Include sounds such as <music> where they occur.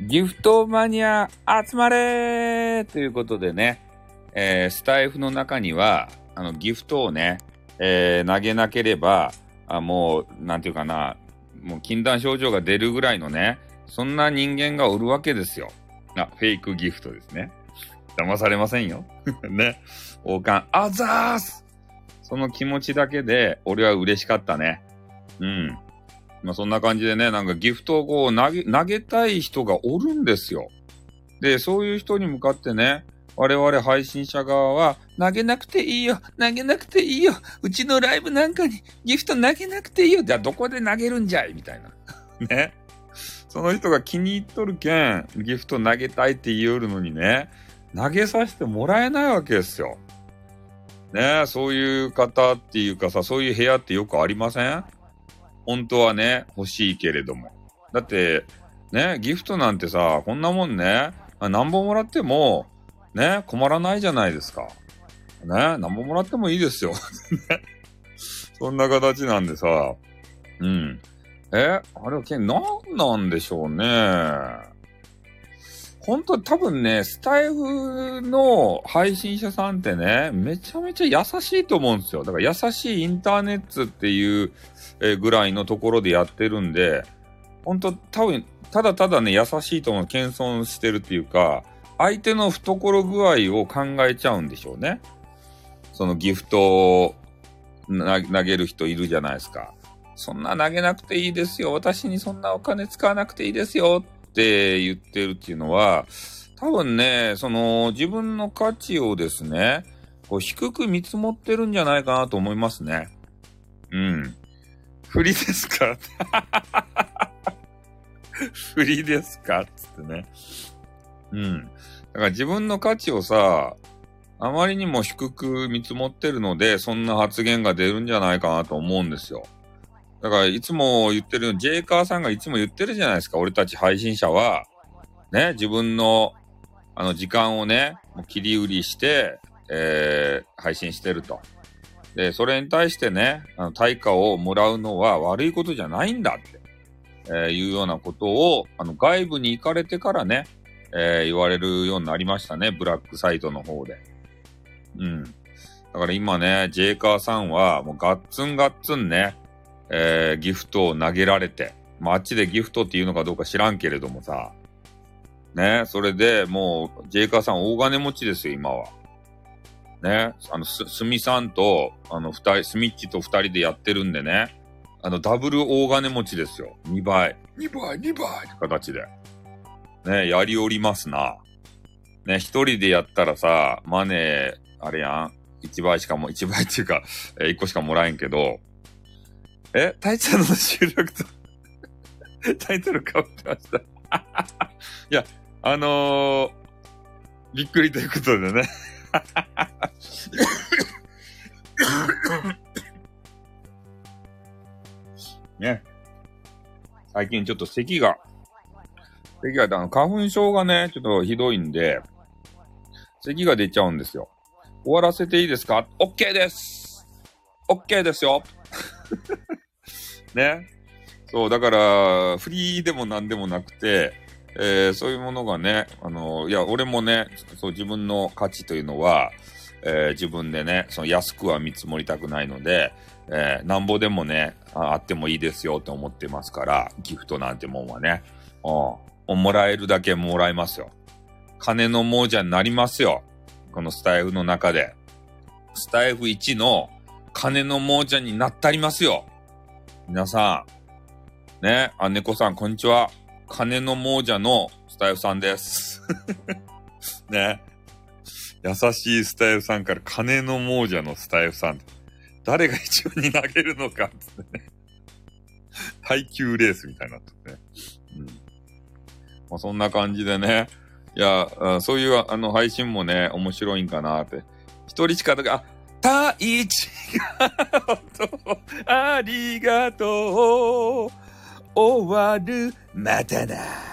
ギフトマニア集まれということでね、えー、スタイフの中には、あの、ギフトをね、えー、投げなければ、あもう、なんていうかな、もう禁断症状が出るぐらいのね、そんな人間がおるわけですよ。あ、フェイクギフトですね。騙されませんよ。<laughs> ね。王冠、あざーすその気持ちだけで、俺は嬉しかったね。うん。まあそんな感じでね、なんかギフトをこう投げ、投げたい人がおるんですよ。で、そういう人に向かってね、我々配信者側は、投げなくていいよ投げなくていいようちのライブなんかにギフト投げなくていいよじゃあどこで投げるんじゃい？みたいな。<laughs> ね。その人が気に入っとるけん、ギフト投げたいって言いよるのにね、投げさせてもらえないわけですよ。ねそういう方っていうかさ、そういう部屋ってよくありません？本当はね、欲しいけれども。だって、ね、ギフトなんてさ、こんなもんね、何本もらっても、ね、困らないじゃないですか。ね、何本もらってもいいですよ。<laughs> そんな形なんでさ、うん。えあれは、何なんでしょうね。本当多分ね、スタイフの配信者さんってね、めちゃめちゃ優しいと思うんですよ。だから優しいインターネットっていうぐらいのところでやってるんで、本当多分、ただただね、優しいと思う。謙遜してるっていうか、相手の懐具合を考えちゃうんでしょうね。そのギフトを投げる人いるじゃないですか。そんな投げなくていいですよ。私にそんなお金使わなくていいですよって言ってるっていうのは、多分ね、その自分の価値をですね、こう低く見積もってるんじゃないかなと思いますね。うん。振りですか？<laughs> 振りですか？つってね。うん。だから自分の価値をさ、あまりにも低く見積もってるので、そんな発言が出るんじゃないかなと思うんですよ。だから、いつも言ってる、ジェイカーさんがいつも言ってるじゃないですか。俺たち配信者は、ね、自分の、あの、時間をね、もう切り売りして、えー、配信してると。で、それに対してね、あの対価をもらうのは悪いことじゃないんだって、えー、いうようなことを、あの、外部に行かれてからね、えー、言われるようになりましたね。ブラックサイトの方で。うん。だから今ね、ジェイカーさんは、もうガッツンガッツンね、えー、ギフトを投げられて、まあ、あっちでギフトっていうのかどうか知らんけれどもさ、ね、それでもう、ジェイカーさん大金持ちですよ、今は。ね、あの、す、すみさんと、あの、二人、スミッチと二人でやってるんでね、あの、ダブル大金持ちですよ。2倍。2倍、2倍って形で。ね、やりおりますな。ね、一人でやったらさ、マネー、あれやん。1倍しかも、1倍っていうか、えー、1個しかもらえんけど、えタイちゃんの収録と <laughs> タイトル変わってました <laughs> いや、あのー、びっくりということでね <coughs> ね。最近ちょっと咳が、咳が、あの、花粉症がね、ちょっとひどいんで、咳が出ちゃうんですよ。終わらせていいですか ?OK です !OK ですよね。そう、だから、フリーでも何でもなくて、えー、そういうものがね、あの、いや、俺もね、そう、自分の価値というのは、えー、自分でね、その安くは見積もりたくないので、えー、なんぼでもねあ、あってもいいですよって思ってますから、ギフトなんてもんはね、うん、もらえるだけもらえますよ。金の亡者になりますよ。このスタイフの中で。スタイフ1の金の亡者になったりますよ。皆さん。ね、あ、猫さん、こんにちは。金の亡者のスタイフさんです。<laughs> ね。優しいスタイフさんから金の亡者のスタイフさん。誰が一番に投げるのかってね。耐久レースみたいになってね。うん。まあ、そんな感じでね。いや、そういうあの配信もね、面白いんかなって。一人しか、あ、太一が、ありがとう、終わる、またな。